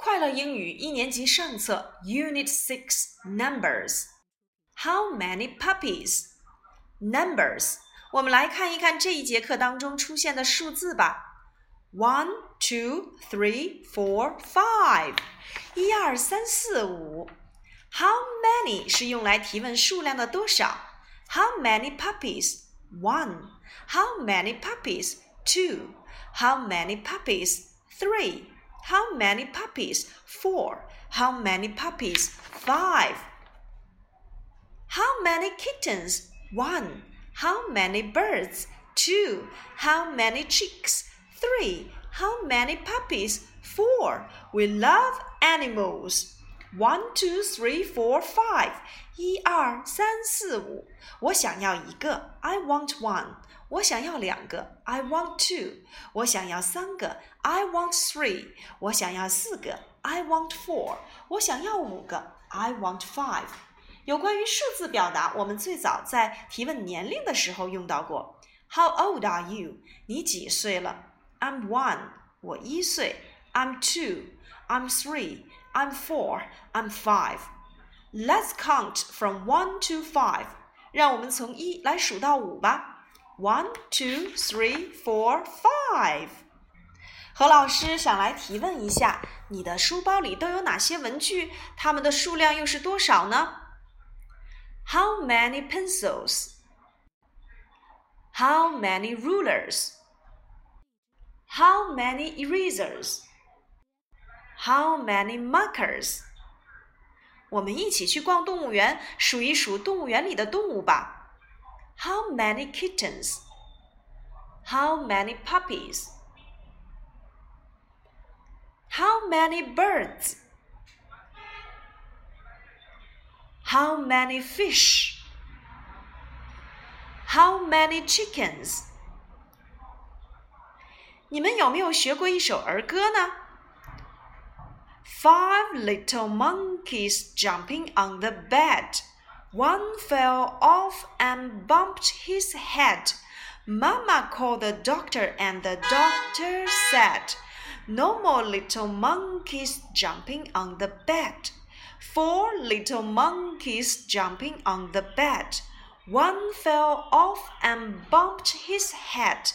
快乐英语一年级上册 Unit Six Numbers。How many puppies? Numbers。我们来看一看这一节课当中出现的数字吧。One, two, three, four, five。一二三四五。How many 是用来提问数量的多少。How many puppies? One. How many puppies? Two. How many puppies? Three. How many puppies? Four. How many puppies? Five. How many kittens? One. How many birds? Two. How many chicks? Three. How many puppies? Four. We love animals. One, two, three, four, five. 一二三四五。我想要一个。I want one. 我想要两个，I want two；我想要三个，I want three；我想要四个，I want four；我想要五个，I want five。有关于数字表达，我们最早在提问年龄的时候用到过。How old are you？你几岁了？I'm one，我一岁。I'm two。I'm three two，I'm three，I'm four，I'm five。Let's count from one to five。让我们从一来数到五吧。One, two, three, four, five。何老师想来提问一下，你的书包里都有哪些文具？它们的数量又是多少呢？How many pencils? How many rulers? How many erasers? How many markers? 我们一起去逛动物园，数一数动物园里的动物吧。how many kittens? How many puppies? How many birds? How many fish? How many chickens? 你们有没有学过一首儿歌呢 ？Five little monkeys jumping on the bed. One fell off and bumped his head. Mama called the doctor, and the doctor said, No more little monkeys jumping on the bed. Four little monkeys jumping on the bed. One fell off and bumped his head.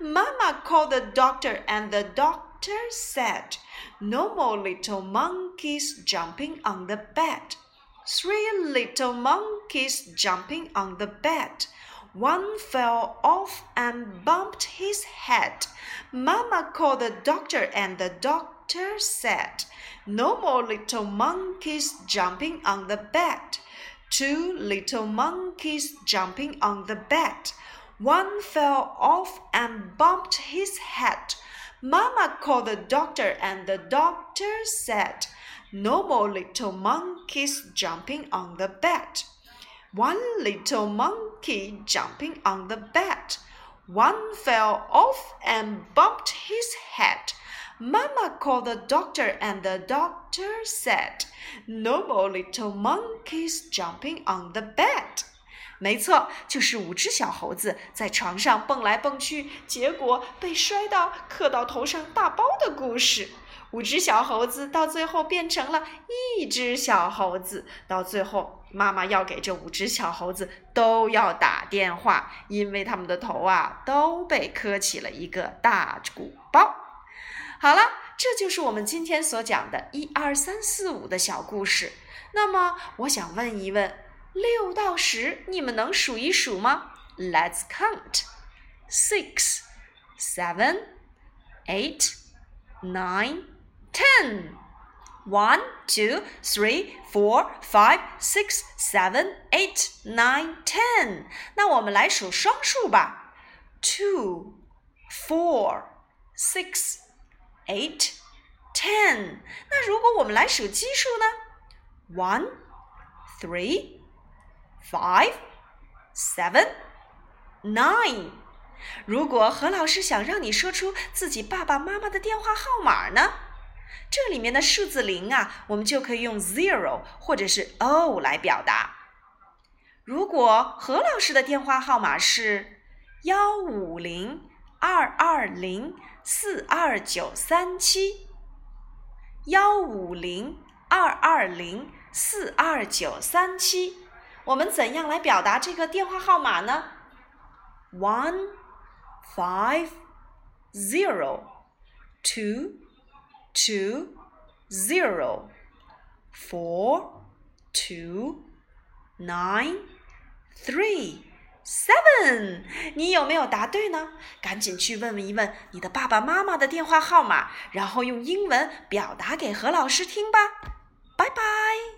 Mama called the doctor, and the doctor said, No more little monkeys jumping on the bed. Three little monkeys jumping on the bed. One fell off and bumped his head. Mama called the doctor, and the doctor said, No more little monkeys jumping on the bed. Two little monkeys jumping on the bed. One fell off and bumped his head. Mama called the doctor, and the doctor said, no more little monkeys jumping on the bed. One little monkey jumping on the bed. One fell off and bumped his head. Mama called the doctor, and the doctor said, No more little monkeys jumping on the bed. 没错，就是五只小猴子在床上蹦来蹦去，结果被摔到磕到头上大包的故事。五只小猴子到最后变成了一只小猴子，到最后妈妈要给这五只小猴子都要打电话，因为他们的头啊都被磕起了一个大鼓包。好了，这就是我们今天所讲的一二三四五的小故事。那么，我想问一问，六到十你们能数一数吗？Let's count: six, seven, eight, nine. ten. One, two, three, four, five, six, seven, eight, nine, ten. 那我们来数双数吧。Two, four, six, eight, ten. 那如果我们来数奇数呢？One, three, five, seven, nine. 如果何老师想让你说出自己爸爸妈妈的电话号码呢？这里面的数字零啊，我们就可以用 zero 或者是 o 来表达。如果何老师的电话号码是幺五零二二零四二九三七，幺五零二二零四二九三七。我们怎样来表达这个电话号码呢？One five zero two two zero four two nine three seven。你有没有答对呢？赶紧去问问一问你的爸爸妈妈的电话号码，然后用英文表达给何老师听吧。拜拜。